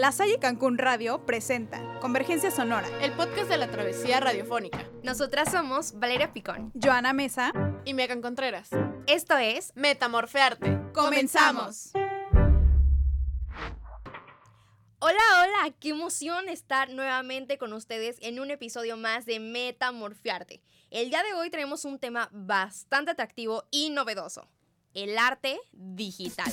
La Salle Cancún Radio presenta Convergencia Sonora, el podcast de la travesía radiofónica. Nosotras somos Valeria Picón, Joana Mesa y Megan Contreras. Esto es Metamorfearte. ¡Comenzamos! Hola, hola, qué emoción estar nuevamente con ustedes en un episodio más de Metamorfiarte. El día de hoy tenemos un tema bastante atractivo y novedoso, el arte digital.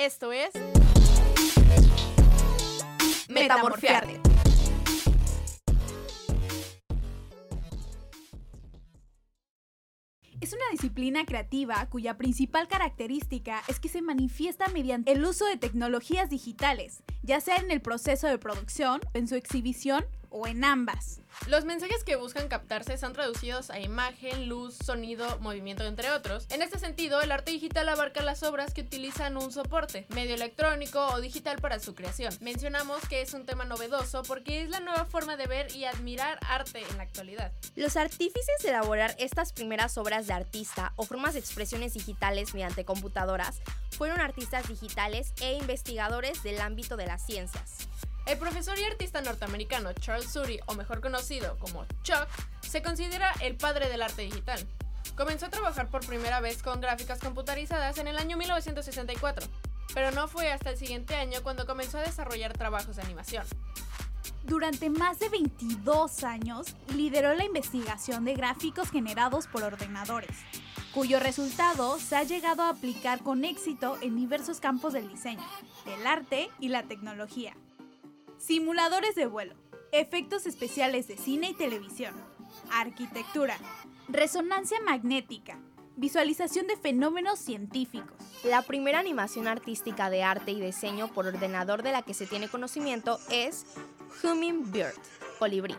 Esto es Metamorfiarte. Es una disciplina creativa cuya principal característica es que se manifiesta mediante el uso de tecnologías digitales, ya sea en el proceso de producción, en su exhibición o en ambas. Los mensajes que buscan captarse son traducidos a imagen, luz, sonido, movimiento, entre otros. En este sentido, el arte digital abarca las obras que utilizan un soporte, medio electrónico o digital para su creación. Mencionamos que es un tema novedoso porque es la nueva forma de ver y admirar arte en la actualidad. Los artífices de elaborar estas primeras obras de artista o formas de expresiones digitales mediante computadoras fueron artistas digitales e investigadores del ámbito de las ciencias. El profesor y artista norteamericano Charles Suri, o mejor conocido como Chuck, se considera el padre del arte digital. Comenzó a trabajar por primera vez con gráficas computarizadas en el año 1964, pero no fue hasta el siguiente año cuando comenzó a desarrollar trabajos de animación. Durante más de 22 años lideró la investigación de gráficos generados por ordenadores, cuyo resultado se ha llegado a aplicar con éxito en diversos campos del diseño, del arte y la tecnología simuladores de vuelo, efectos especiales de cine y televisión, arquitectura, resonancia magnética, visualización de fenómenos científicos. La primera animación artística de arte y diseño por ordenador de la que se tiene conocimiento es Hummingbird, colibrí,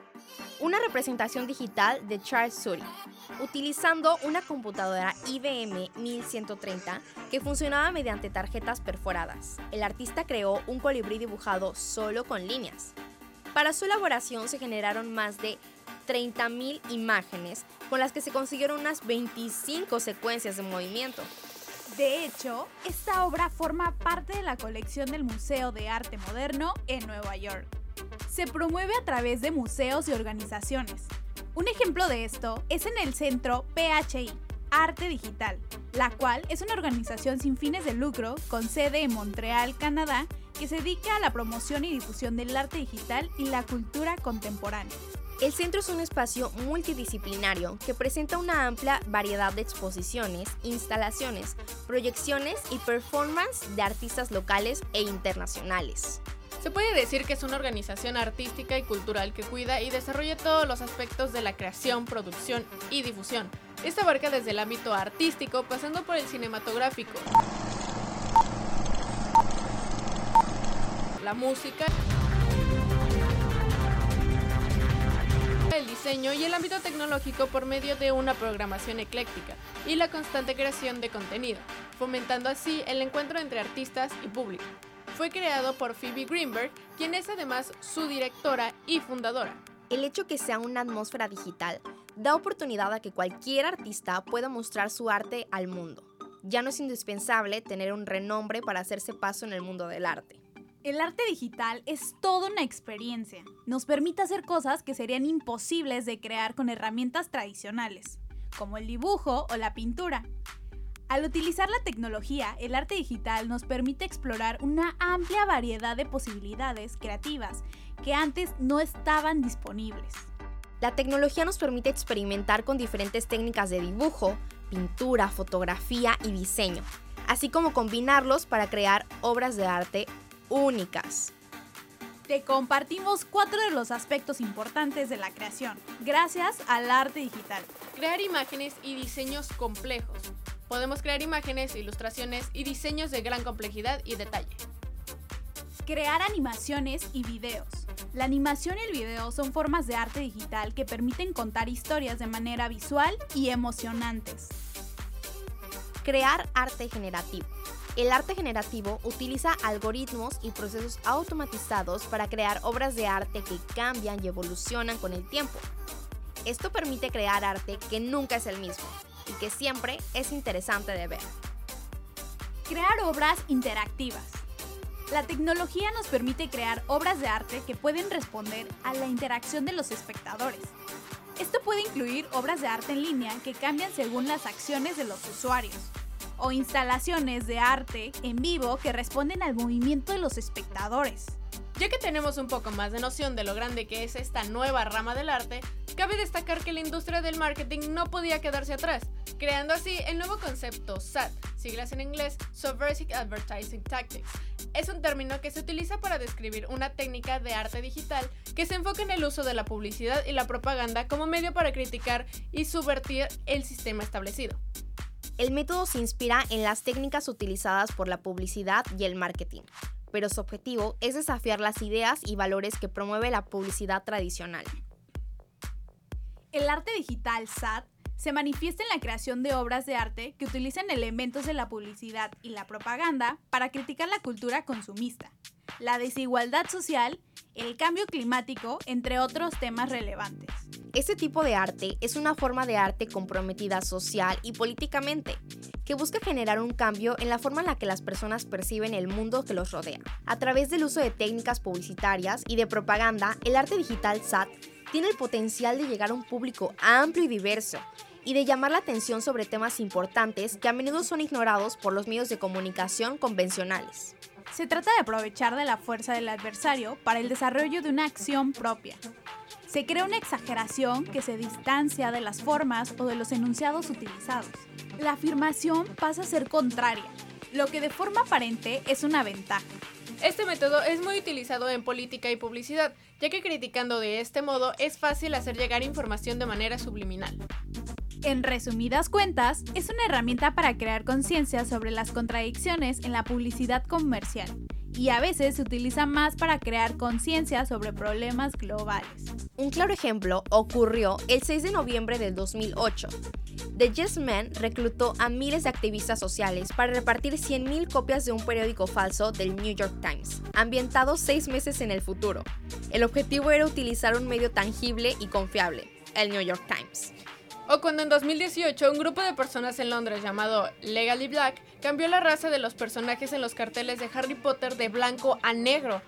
una representación digital de Charles Suri, utilizando una computadora IBM 1130 que funcionaba mediante tarjetas perforadas. El artista creó un colibrí dibujado solo con líneas. Para su elaboración se generaron más de 30.000 imágenes con las que se consiguieron unas 25 secuencias de movimiento. De hecho, esta obra forma parte de la colección del Museo de Arte Moderno en Nueva York. Se promueve a través de museos y organizaciones. Un ejemplo de esto es en el centro PHI, Arte Digital, la cual es una organización sin fines de lucro con sede en Montreal, Canadá, que se dedica a la promoción y difusión del arte digital y la cultura contemporánea. El centro es un espacio multidisciplinario que presenta una amplia variedad de exposiciones, instalaciones, proyecciones y performance de artistas locales e internacionales. Se puede decir que es una organización artística y cultural que cuida y desarrolla todos los aspectos de la creación, producción y difusión. Esta abarca desde el ámbito artístico pasando por el cinematográfico, la música, el diseño y el ámbito tecnológico por medio de una programación ecléctica y la constante creación de contenido, fomentando así el encuentro entre artistas y público. Fue creado por Phoebe Greenberg, quien es además su directora y fundadora. El hecho que sea una atmósfera digital da oportunidad a que cualquier artista pueda mostrar su arte al mundo. Ya no es indispensable tener un renombre para hacerse paso en el mundo del arte. El arte digital es toda una experiencia. Nos permite hacer cosas que serían imposibles de crear con herramientas tradicionales, como el dibujo o la pintura. Al utilizar la tecnología, el arte digital nos permite explorar una amplia variedad de posibilidades creativas que antes no estaban disponibles. La tecnología nos permite experimentar con diferentes técnicas de dibujo, pintura, fotografía y diseño, así como combinarlos para crear obras de arte únicas. Te compartimos cuatro de los aspectos importantes de la creación, gracias al arte digital. Crear imágenes y diseños complejos. Podemos crear imágenes, ilustraciones y diseños de gran complejidad y detalle. Crear animaciones y videos. La animación y el video son formas de arte digital que permiten contar historias de manera visual y emocionantes. Crear arte generativo. El arte generativo utiliza algoritmos y procesos automatizados para crear obras de arte que cambian y evolucionan con el tiempo. Esto permite crear arte que nunca es el mismo y que siempre es interesante de ver. Crear obras interactivas. La tecnología nos permite crear obras de arte que pueden responder a la interacción de los espectadores. Esto puede incluir obras de arte en línea que cambian según las acciones de los usuarios, o instalaciones de arte en vivo que responden al movimiento de los espectadores. Ya que tenemos un poco más de noción de lo grande que es esta nueva rama del arte, cabe destacar que la industria del marketing no podía quedarse atrás, creando así el nuevo concepto SAT, siglas en inglés Subversive Advertising Tactics. Es un término que se utiliza para describir una técnica de arte digital que se enfoca en el uso de la publicidad y la propaganda como medio para criticar y subvertir el sistema establecido. El método se inspira en las técnicas utilizadas por la publicidad y el marketing, pero su objetivo es desafiar las ideas y valores que promueve la publicidad tradicional. El arte digital SAT se manifiesta en la creación de obras de arte que utilizan elementos de la publicidad y la propaganda para criticar la cultura consumista, la desigualdad social, el cambio climático, entre otros temas relevantes. Este tipo de arte es una forma de arte comprometida social y políticamente, que busca generar un cambio en la forma en la que las personas perciben el mundo que los rodea. A través del uso de técnicas publicitarias y de propaganda, el arte digital SAT tiene el potencial de llegar a un público amplio y diverso y de llamar la atención sobre temas importantes que a menudo son ignorados por los medios de comunicación convencionales. Se trata de aprovechar de la fuerza del adversario para el desarrollo de una acción propia. Se crea una exageración que se distancia de las formas o de los enunciados utilizados. La afirmación pasa a ser contraria, lo que de forma aparente es una ventaja. Este método es muy utilizado en política y publicidad, ya que criticando de este modo es fácil hacer llegar información de manera subliminal. En resumidas cuentas, es una herramienta para crear conciencia sobre las contradicciones en la publicidad comercial y a veces se utiliza más para crear conciencia sobre problemas globales. Un claro ejemplo ocurrió el 6 de noviembre del 2008. The Yes Man reclutó a miles de activistas sociales para repartir 100.000 copias de un periódico falso del New York Times, ambientado seis meses en el futuro. El objetivo era utilizar un medio tangible y confiable, el New York Times. O cuando en 2018 un grupo de personas en Londres llamado Legally Black cambió la raza de los personajes en los carteles de Harry Potter de blanco a negro.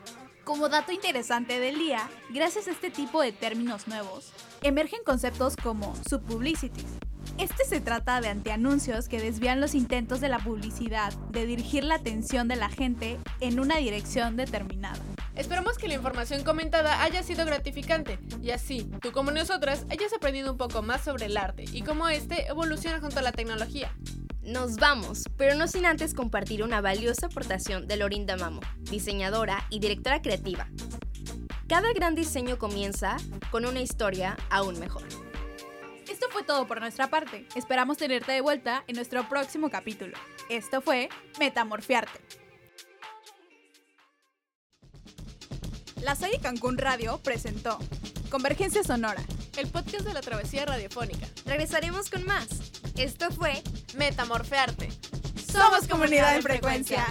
Como dato interesante del día, gracias a este tipo de términos nuevos, emergen conceptos como subpublicity. Este se trata de antianuncios que desvían los intentos de la publicidad de dirigir la atención de la gente en una dirección determinada. Esperamos que la información comentada haya sido gratificante y así, tú como nosotras, hayas aprendido un poco más sobre el arte y cómo este evoluciona junto a la tecnología. Nos vamos, pero no sin antes compartir una valiosa aportación de Lorinda Mamo, diseñadora y directora creativa. Cada gran diseño comienza con una historia aún mejor. Esto fue todo por nuestra parte. Esperamos tenerte de vuelta en nuestro próximo capítulo. Esto fue Metamorfiarte. La Salle Cancún Radio presentó Convergencia Sonora, el podcast de la travesía radiofónica. Regresaremos con más. Esto fue Metamorfearte. Somos comunidad en frecuencia.